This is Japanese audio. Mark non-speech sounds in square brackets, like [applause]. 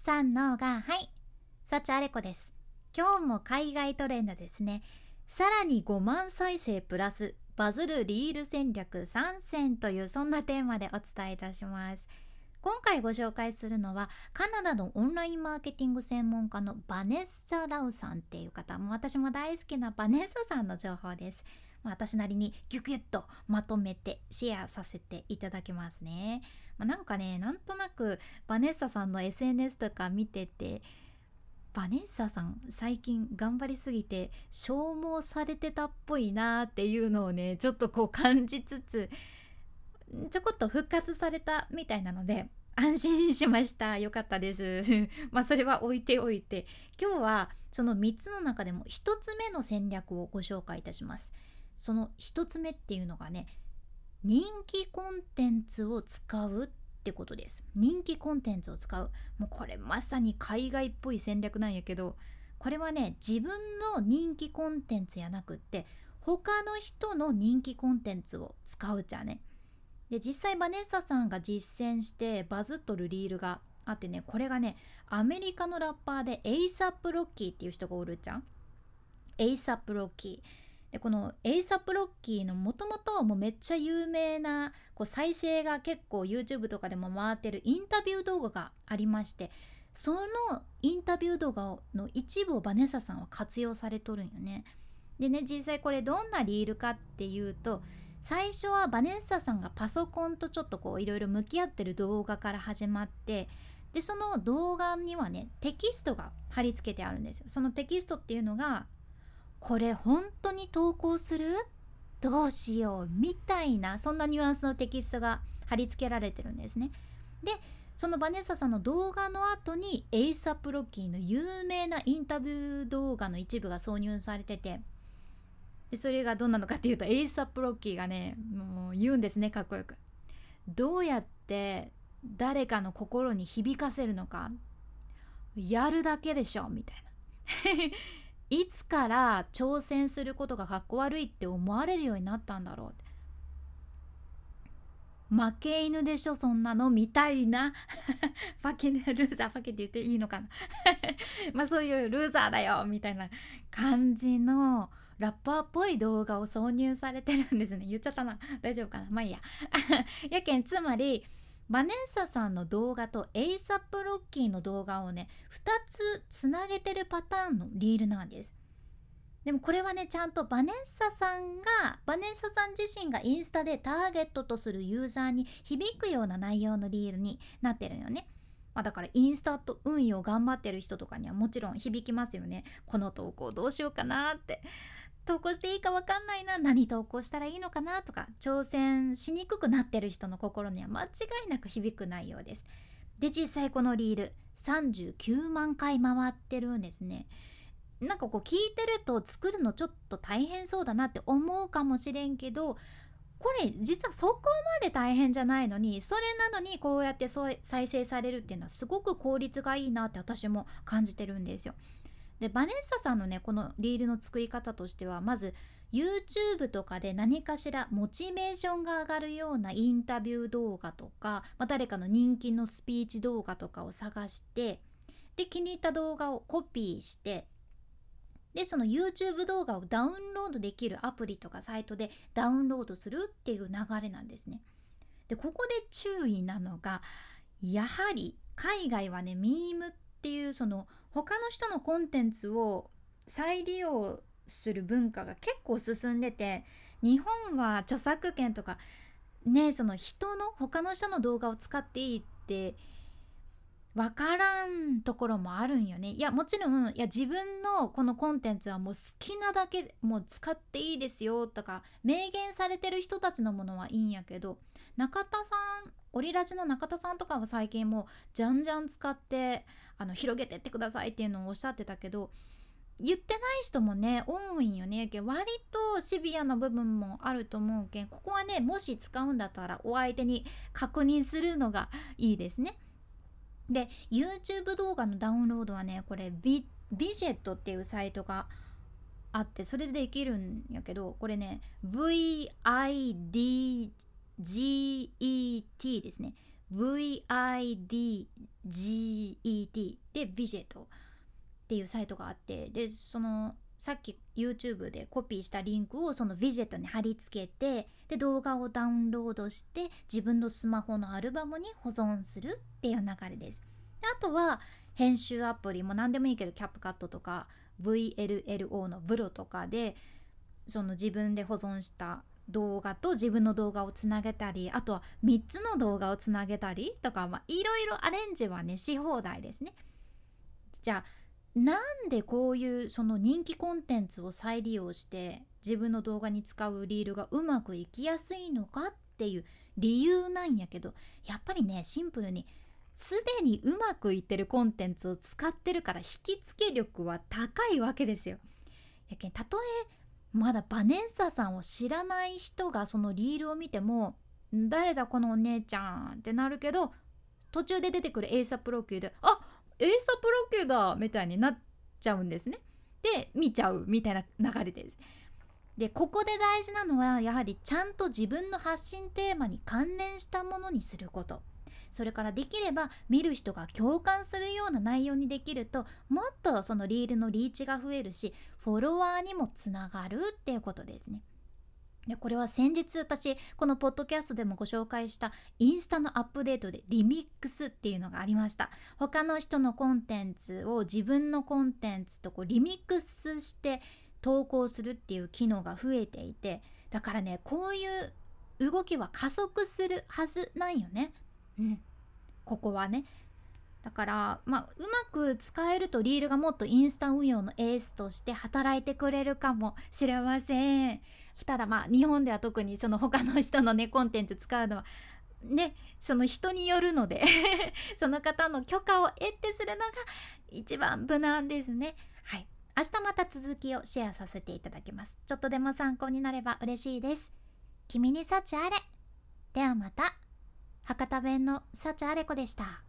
さんのがはい。幸あれ子です。今日も海外トレンドですね。さらに5万再生プラスバズるリール戦略3選というそんなテーマでお伝えいたします。今回ご紹介するのはカナダのオンラインマーケティング専門家のバネッサ・ラウさんっていう方。も私も大好きなバネッサさんの情報です。私なりにギュギュッとまとめてシェアさせていただきますね、まあ、なんかねなんとなくバネッサさんの SNS とか見ててバネッサさん最近頑張りすぎて消耗されてたっぽいなっていうのをねちょっとこう感じつつちょこっと復活されたみたいなので安心しました。よかったです。[laughs] まあそれは置いておいて。今日はその3つの中でも1つ目の戦略をご紹介いたします。その1つ目っていうのがね人気コンテンツを使うってことです。人気コンテンツを使う。もうこれまさに海外っぽい戦略なんやけどこれはね自分の人気コンテンツやなくって他の人の人気コンテンツを使うじゃね。で実際バネッサさんが実践してバズっとるリールがあってねこれがねアメリカのラッパーでエイサップロッキーっていう人がおるじゃん。エイサップロッキー。でこのエイサップロッキーのもともともうめっちゃ有名なこう再生が結構 YouTube とかでも回ってるインタビュー動画がありましてそのインタビュー動画の一部をバネッサさんは活用されとるんよね。でね実際これどんなリールかっていうと最初はバネッサさんがパソコンとちょっとこういろいろ向き合ってる動画から始まってでその動画にはねテキストが貼り付けてあるんですよ。そのテキストっていうのがこれ本当に投稿する？どうしようみたいなそんなニュアンスのテキストが貼り付けられてるんですね。でそのバネッサさんの動画の後にエイサップロッキーの有名なインタビュー動画の一部が挿入されててでそれがどんなのかっていうとエイサップロッキーがねもう言うんですねかっこよく。どうやって誰かの心に響かせるのかやるだけでしょみたいな [laughs] いつから挑戦することがかっこ悪いって思われるようになったんだろうって。負け犬でしょそんなの。みたいな。ファケルーザーファケって言っていいのかな。[laughs] まあそういうルーザーだよみたいな感じのラッパーっぽい動画を挿入されてるんですね。言っちゃったな。大丈夫かな。まあいいや。[laughs] やけんつまりバネッサさんの動画とエイサップロッキーの動画をね2つつなげてるパターンのリールなんです。でもこれはねちゃんとバネッサさんがバネッサさん自身がインスタでターゲットとするユーザーに響くような内容のリールになってるよね。まあ、だからインスタと運用頑張ってる人とかにはもちろん響きますよね。この投稿どうしようかなって。投稿していいか分かんないな何投稿したらいいのかなとか挑戦しにくくなってる人の心には間違いなく響く内容です。で実際このリール39万回回ってるんですね。なんかこう聞いてると作るのちょっと大変そうだなって思うかもしれんけどこれ実はそこまで大変じゃないのにそれなのにこうやって再生されるっていうのはすごく効率がいいなって私も感じてるんですよ。でバネッサさんのねこのリールの作り方としてはまず YouTube とかで何かしらモチベーションが上がるようなインタビュー動画とか、まあ、誰かの人気のスピーチ動画とかを探してで気に入った動画をコピーしてでその YouTube 動画をダウンロードできるアプリとかサイトでダウンロードするっていう流れなんですね。でここで注意なのがやはり海外はねミームっていうその他の人のコンテンツを再利用する文化が結構進んでて日本は著作権とかねその人の他の人の動画を使っていいって分からんところもあるんよね。いやもちろんいや自分のこのコンテンツはもう好きなだけもう使っていいですよとか明言されてる人たちのものはいいんやけど中田さんオリラジの中田さんとかは最近もうじゃんじゃん使ってあの広げてってくださいっていうのをおっしゃってたけど言ってない人もね多いんよねけ割とシビアな部分もあると思うけんここはねもし使うんだったらお相手に確認するのがいいですね。で YouTube 動画のダウンロードはねこれビビジェットっていうサイトがあってそれでできるんやけどこれね VID GET ですね。VIDGET でビジェットっていうサイトがあってでそのさっき YouTube でコピーしたリンクをそのビジェットに貼り付けてで動画をダウンロードして自分のスマホのアルバムに保存するっていう流れです。であとは編集アプリも何でもいいけどキャップカットとか VLLO のブロとかでその自分で保存した動画と自分の動画をつなげたりあとは3つの動画をつなげたりとか、ま、いろいろアレンジはねし放題ですねじゃあなんでこういうその人気コンテンツを再利用して自分の動画に使うリールがうまくいきやすいのかっていう理由なんやけどやっぱりねシンプルにすでにうまくいってるコンテンツを使ってるから引き付け力は高いわけですよ。やけんたとえまだバネッサさんを知らない人がそのリールを見ても「誰だこのお姉ちゃん」ってなるけど途中で出てくるエイサップロッキーで「あエイサップロッキーだ!」みたいになっちゃうんですね。で見ちゃうみたいな流れです。でここで大事なのはやはりちゃんと自分の発信テーマに関連したものにすることそれからできれば見る人が共感するような内容にできるともっとそのリールのリーチが増えるしフォロワーにもつながるっていうことですね。でこれは先日私このポッドキャストでもご紹介したインスタのアップデートでリミックスっていうのがありました他の人のコンテンツを自分のコンテンツとこうリミックスして投稿するっていう機能が増えていてだからねこういう動きは加速するはずなんよね。うん、ここはね。だからまあうまく使えるとリールがもっとインスタ運用のエースとして働いてくれるかもしれません。ただまあ日本では特にその他の人のねコンテンツ使うのはねその人によるので [laughs] その方の許可を得てするのが一番無難ですね。はい。明日また続きをシェアさせていただきます。ちょっとでも参考になれば嬉しいです。君に幸あれ。ではまた。博多弁の幸あれ子でした。